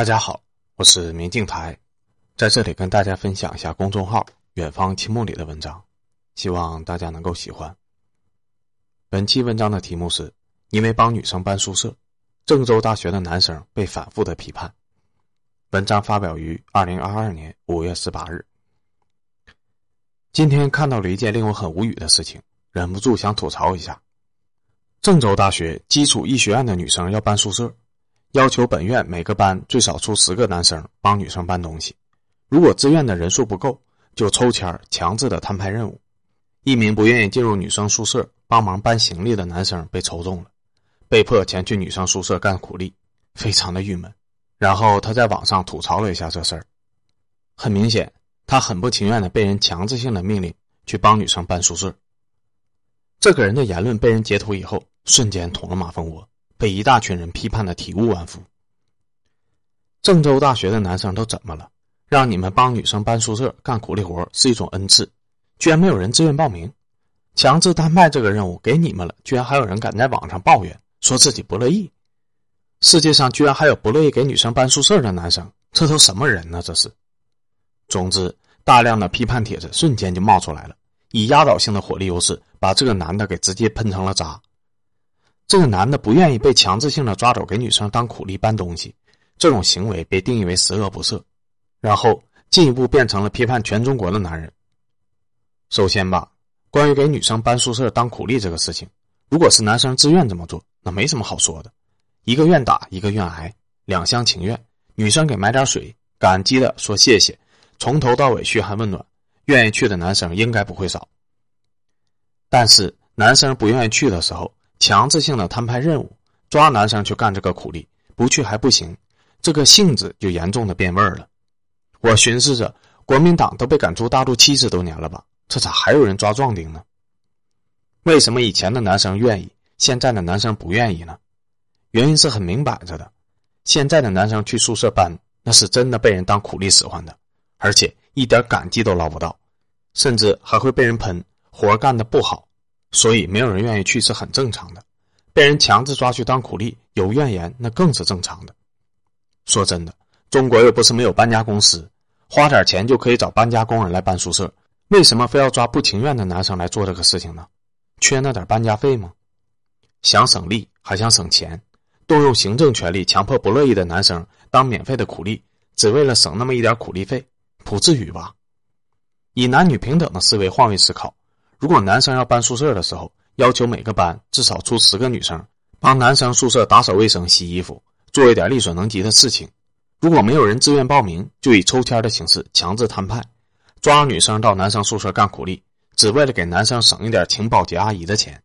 大家好，我是明镜台，在这里跟大家分享一下公众号“远方青梦”里的文章，希望大家能够喜欢。本期文章的题目是：因为帮女生搬宿舍，郑州大学的男生被反复的批判。文章发表于二零二二年五月十八日。今天看到了一件令我很无语的事情，忍不住想吐槽一下。郑州大学基础医学院的女生要搬宿舍。要求本院每个班最少出十个男生帮女生搬东西，如果自愿的人数不够，就抽签强制的摊派任务。一名不愿意进入女生宿舍帮忙搬行李的男生被抽中了，被迫前去女生宿舍干苦力，非常的郁闷。然后他在网上吐槽了一下这事儿，很明显，他很不情愿的被人强制性的命令去帮女生搬宿舍。这个人的言论被人截图以后，瞬间捅了马蜂窝。被一大群人批判的体无完肤。郑州大学的男生都怎么了？让你们帮女生搬宿舍、干苦力活是一种恩赐，居然没有人自愿报名，强制单派这个任务给你们了，居然还有人敢在网上抱怨，说自己不乐意。世界上居然还有不乐意给女生搬宿舍的男生，这都什么人呢？这是。总之，大量的批判帖子瞬间就冒出来了，以压倒性的火力优势，把这个男的给直接喷成了渣。这个男的不愿意被强制性的抓走给女生当苦力搬东西，这种行为被定义为十恶不赦，然后进一步变成了批判全中国的男人。首先吧，关于给女生搬宿舍当苦力这个事情，如果是男生自愿这么做，那没什么好说的，一个愿打一个愿挨，两厢情愿。女生给买点水，感激的说谢谢，从头到尾嘘寒问暖，愿意去的男生应该不会少。但是男生不愿意去的时候。强制性的摊派任务，抓男生去干这个苦力，不去还不行，这个性质就严重的变味儿了。我寻思着，国民党都被赶出大陆七十多年了吧，这咋还有人抓壮丁呢？为什么以前的男生愿意，现在的男生不愿意呢？原因是很明摆着的，现在的男生去宿舍搬，那是真的被人当苦力使唤的，而且一点感激都捞不到，甚至还会被人喷活干的不好。所以没有人愿意去是很正常的，被人强制抓去当苦力有怨言那更是正常的。说真的，中国又不是没有搬家公司，花点钱就可以找搬家工人来搬宿舍，为什么非要抓不情愿的男生来做这个事情呢？缺那点搬家费吗？想省力还想省钱，动用行政权力强迫不乐意的男生当免费的苦力，只为了省那么一点苦力费，不至于吧？以男女平等的思维换位思考。如果男生要搬宿舍的时候，要求每个班至少出十个女生，帮男生宿舍打扫卫生、洗衣服，做一点力所能及的事情。如果没有人自愿报名，就以抽签的形式强制摊派，抓女生到男生宿舍干苦力，只为了给男生省一点请保洁阿姨的钱。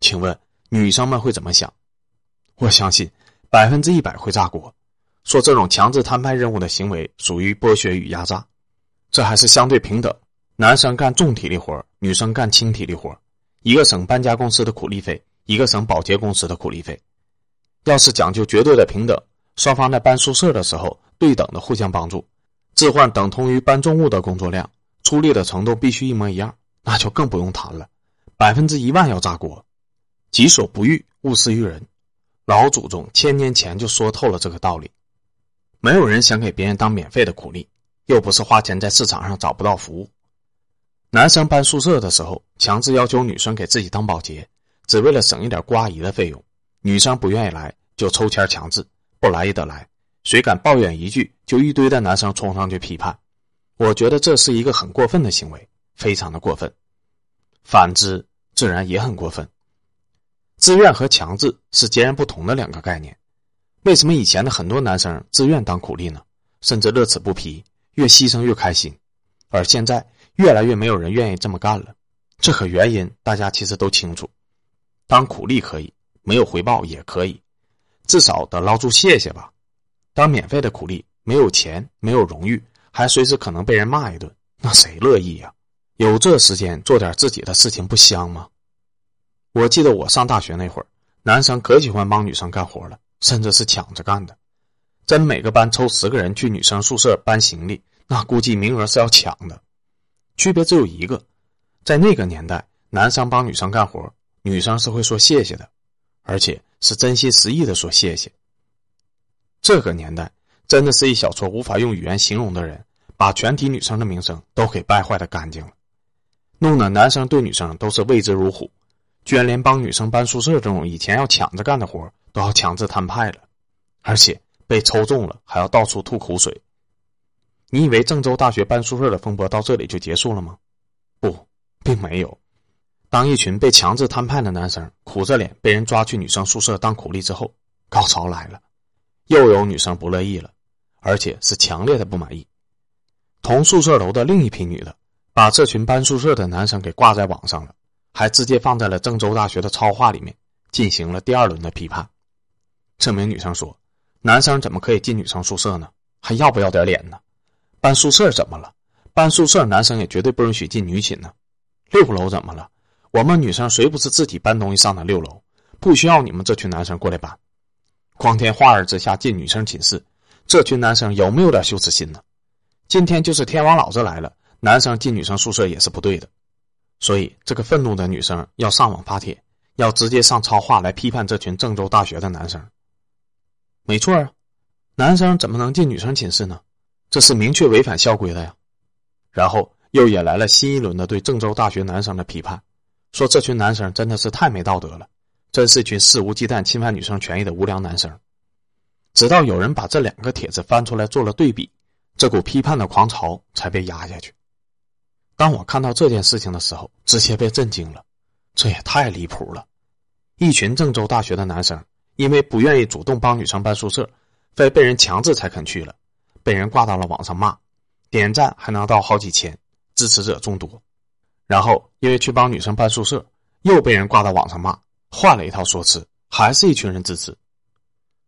请问女生们会怎么想？我相信百分之一百会炸锅，说这种强制摊派任务的行为属于剥削与压榨。这还是相对平等。男生干重体力活，女生干轻体力活，一个省搬家公司的苦力费，一个省保洁公司的苦力费。要是讲究绝对的平等，双方在搬宿舍的时候对等的互相帮助，置换等同于搬重物的工作量，出力的程度必须一模一样，那就更不用谈了，百分之一万要炸锅。己所不欲，勿施于人。老祖宗千年前就说透了这个道理。没有人想给别人当免费的苦力，又不是花钱在市场上找不到服务。男生搬宿舍的时候，强制要求女生给自己当保洁，只为了省一点姑阿姨的费用。女生不愿意来，就抽签强制，不来也得来。谁敢抱怨一句，就一堆的男生冲上去批判。我觉得这是一个很过分的行为，非常的过分。反之，自然也很过分。自愿和强制是截然不同的两个概念。为什么以前的很多男生自愿当苦力呢？甚至乐此不疲，越牺牲越开心，而现在？越来越没有人愿意这么干了，这可原因大家其实都清楚。当苦力可以，没有回报也可以，至少得捞住谢谢吧。当免费的苦力，没有钱，没有荣誉，还随时可能被人骂一顿，那谁乐意呀？有这时间做点自己的事情不香吗？我记得我上大学那会儿，男生可喜欢帮女生干活了，甚至是抢着干的。真每个班抽十个人去女生宿舍搬行李，那估计名额是要抢的。区别只有一个，在那个年代，男生帮女生干活，女生是会说谢谢的，而且是真心实意的说谢谢。这个年代，真的是一小撮无法用语言形容的人，把全体女生的名声都给败坏的干净了，弄得男生对女生都是畏之如虎，居然连帮女生搬宿舍这种以前要抢着干的活都要强制摊派了，而且被抽中了还要到处吐口水。你以为郑州大学搬宿舍的风波到这里就结束了吗？不，并没有。当一群被强制摊派的男生苦着脸被人抓去女生宿舍当苦力之后，高潮来了，又有女生不乐意了，而且是强烈的不满意。同宿舍楼的另一批女的把这群搬宿舍的男生给挂在网上了，还直接放在了郑州大学的超话里面，进行了第二轮的批判。这名女生说：“男生怎么可以进女生宿舍呢？还要不要点脸呢？搬宿舍怎么了？搬宿舍男生也绝对不允许进女寝呢。六楼怎么了？”我们女生谁不是自己搬东西上的六楼？不需要你们这群男生过来搬。光天化日之下进女生寝室，这群男生有没有点羞耻心呢？今天就是天王老子来了，男生进女生宿舍也是不对的。所以，这个愤怒的女生要上网发帖，要直接上超话来批判这群郑州大学的男生。没错啊，男生怎么能进女生寝室呢？这是明确违反校规的呀。然后又引来了新一轮的对郑州大学男生的批判。说这群男生真的是太没道德了，真是一群肆无忌惮侵犯女生权益的无良男生。直到有人把这两个帖子翻出来做了对比，这股批判的狂潮才被压下去。当我看到这件事情的时候，直接被震惊了，这也太离谱了！一群郑州大学的男生因为不愿意主动帮女生搬宿舍，非被人强制才肯去了，被人挂到了网上骂，点赞还能到好几千，支持者众多。然后因为去帮女生搬宿舍，又被人挂到网上骂，换了一套说辞，还是一群人支持。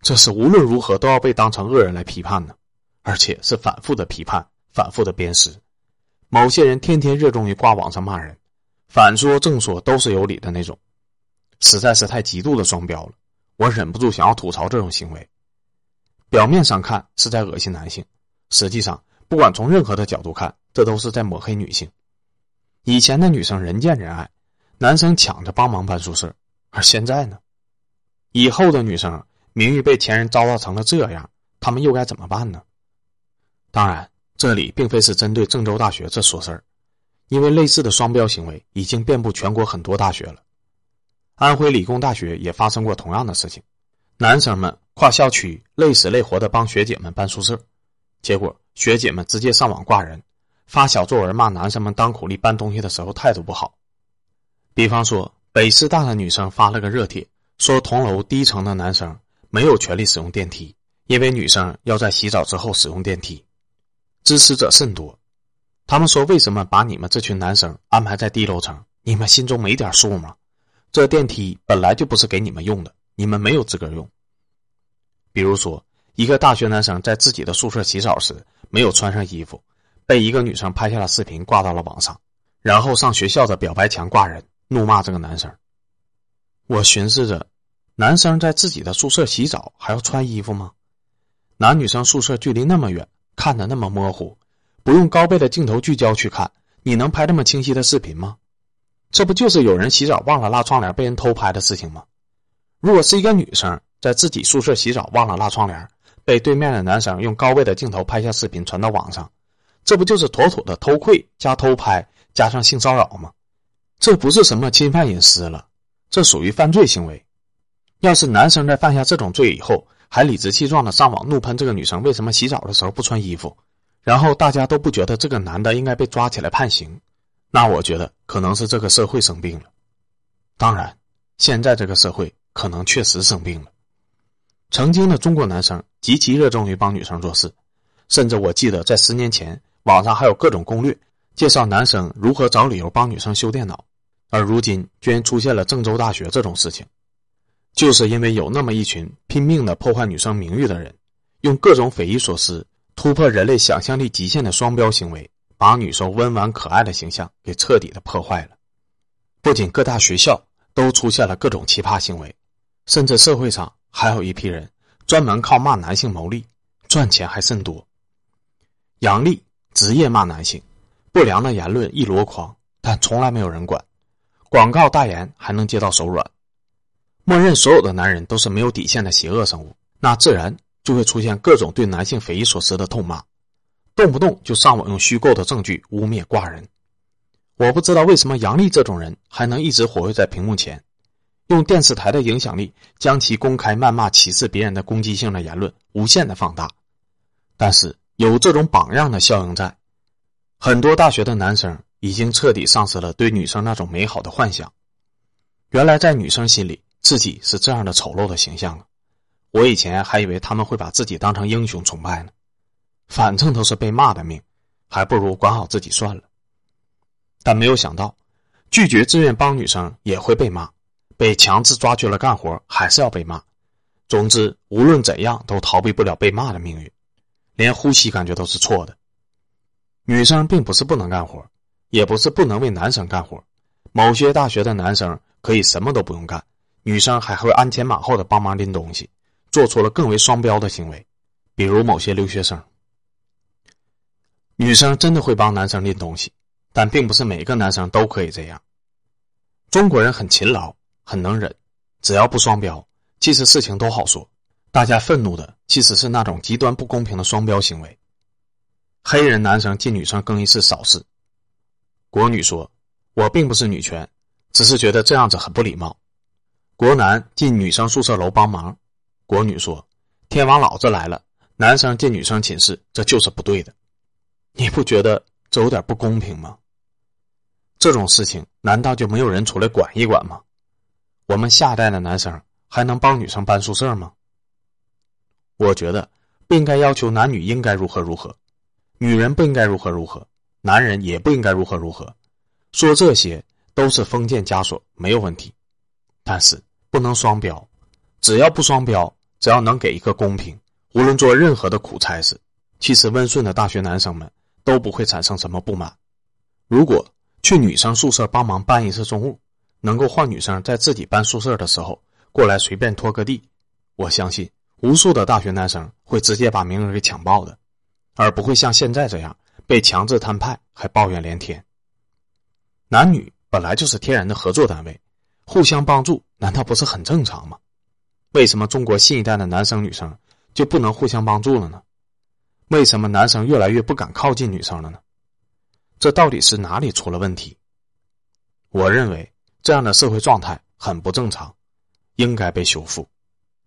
这是无论如何都要被当成恶人来批判的，而且是反复的批判，反复的鞭尸。某些人天天热衷于挂网上骂人，反说正说都是有理的那种，实在是太极度的双标了。我忍不住想要吐槽这种行为。表面上看是在恶心男性，实际上不管从任何的角度看，这都是在抹黑女性。以前的女生人见人爱，男生抢着帮忙搬宿舍，而现在呢？以后的女生名誉被前人糟蹋成了这样，他们又该怎么办呢？当然，这里并非是针对郑州大学这说事儿，因为类似的双标行为已经遍布全国很多大学了。安徽理工大学也发生过同样的事情，男生们跨校区累死累活的帮学姐们搬宿舍，结果学姐们直接上网挂人。发小作文骂男生们当苦力搬东西的时候态度不好，比方说北师大的女生发了个热帖，说同楼低层的男生没有权利使用电梯，因为女生要在洗澡之后使用电梯。支持者甚多，他们说为什么把你们这群男生安排在低楼层？你们心中没点数吗？这电梯本来就不是给你们用的，你们没有资格用。比如说，一个大学男生在自己的宿舍洗澡时没有穿上衣服。被一个女生拍下了视频，挂到了网上，然后上学校的表白墙挂人，怒骂这个男生。我寻思着，男生在自己的宿舍洗澡还要穿衣服吗？男女生宿舍距离那么远，看的那么模糊，不用高倍的镜头聚焦去看，你能拍这么清晰的视频吗？这不就是有人洗澡忘了拉窗帘被人偷拍的事情吗？如果是一个女生在自己宿舍洗澡忘了拉窗帘，被对面的男生用高倍的镜头拍下视频传到网上。这不就是妥妥的偷窥加偷拍加上性骚扰吗？这不是什么侵犯隐私了，这属于犯罪行为。要是男生在犯下这种罪以后，还理直气壮的上网怒喷这个女生为什么洗澡的时候不穿衣服，然后大家都不觉得这个男的应该被抓起来判刑，那我觉得可能是这个社会生病了。当然，现在这个社会可能确实生病了。曾经的中国男生极其热衷于帮女生做事，甚至我记得在十年前。网上还有各种攻略，介绍男生如何找理由帮女生修电脑，而如今居然出现了郑州大学这种事情，就是因为有那么一群拼命的破坏女生名誉的人，用各种匪夷所思、突破人类想象力极限的双标行为，把女生温婉可爱的形象给彻底的破坏了。不仅各大学校都出现了各种奇葩行为，甚至社会上还有一批人专门靠骂男性牟利，赚钱还甚多。杨丽。职业骂男性，不良的言论一箩筐，但从来没有人管。广告代言还能接到手软，默认所有的男人都是没有底线的邪恶生物，那自然就会出现各种对男性匪夷所思的痛骂，动不动就上网用虚构的证据污蔑挂人。我不知道为什么杨丽这种人还能一直活跃在屏幕前，用电视台的影响力将其公开谩骂、歧视别人的攻击性的言论无限的放大。但是有这种榜样的效应在，很多大学的男生已经彻底丧失了对女生那种美好的幻想。原来在女生心里，自己是这样的丑陋的形象啊！我以前还以为他们会把自己当成英雄崇拜呢。反正都是被骂的命，还不如管好自己算了。但没有想到，拒绝自愿帮女生也会被骂，被强制抓去了干活还是要被骂。总之，无论怎样都逃避不了被骂的命运，连呼吸感觉都是错的。女生并不是不能干活，也不是不能为男生干活。某些大学的男生可以什么都不用干，女生还会鞍前马后的帮忙拎东西，做出了更为双标的行为，比如某些留学生。女生真的会帮男生拎东西。但并不是每个男生都可以这样。中国人很勤劳，很能忍，只要不双标，其实事情都好说。大家愤怒的其实是那种极端不公平的双标行为。黑人男生进女生更衣室扫视，国女说：“我并不是女权，只是觉得这样子很不礼貌。”国男进女生宿舍楼帮忙，国女说：“天王老子来了，男生进女生寝室这就是不对的。”你不觉得这有点不公平吗？这种事情难道就没有人出来管一管吗？我们下代的男生还能帮女生搬宿舍吗？我觉得不应该要求男女应该如何如何，女人不应该如何如何，男人也不应该如何如何。说这些都是封建枷锁，没有问题，但是不能双标。只要不双标，只要能给一个公平，无论做任何的苦差事，其实温顺的大学男生们都不会产生什么不满。如果。去女生宿舍帮忙搬一次重物，能够换女生在自己搬宿舍的时候过来随便拖个地，我相信无数的大学男生会直接把名额给抢爆的，而不会像现在这样被强制摊派还抱怨连天。男女本来就是天然的合作单位，互相帮助难道不是很正常吗？为什么中国新一代的男生女生就不能互相帮助了呢？为什么男生越来越不敢靠近女生了呢？这到底是哪里出了问题？我认为这样的社会状态很不正常，应该被修复。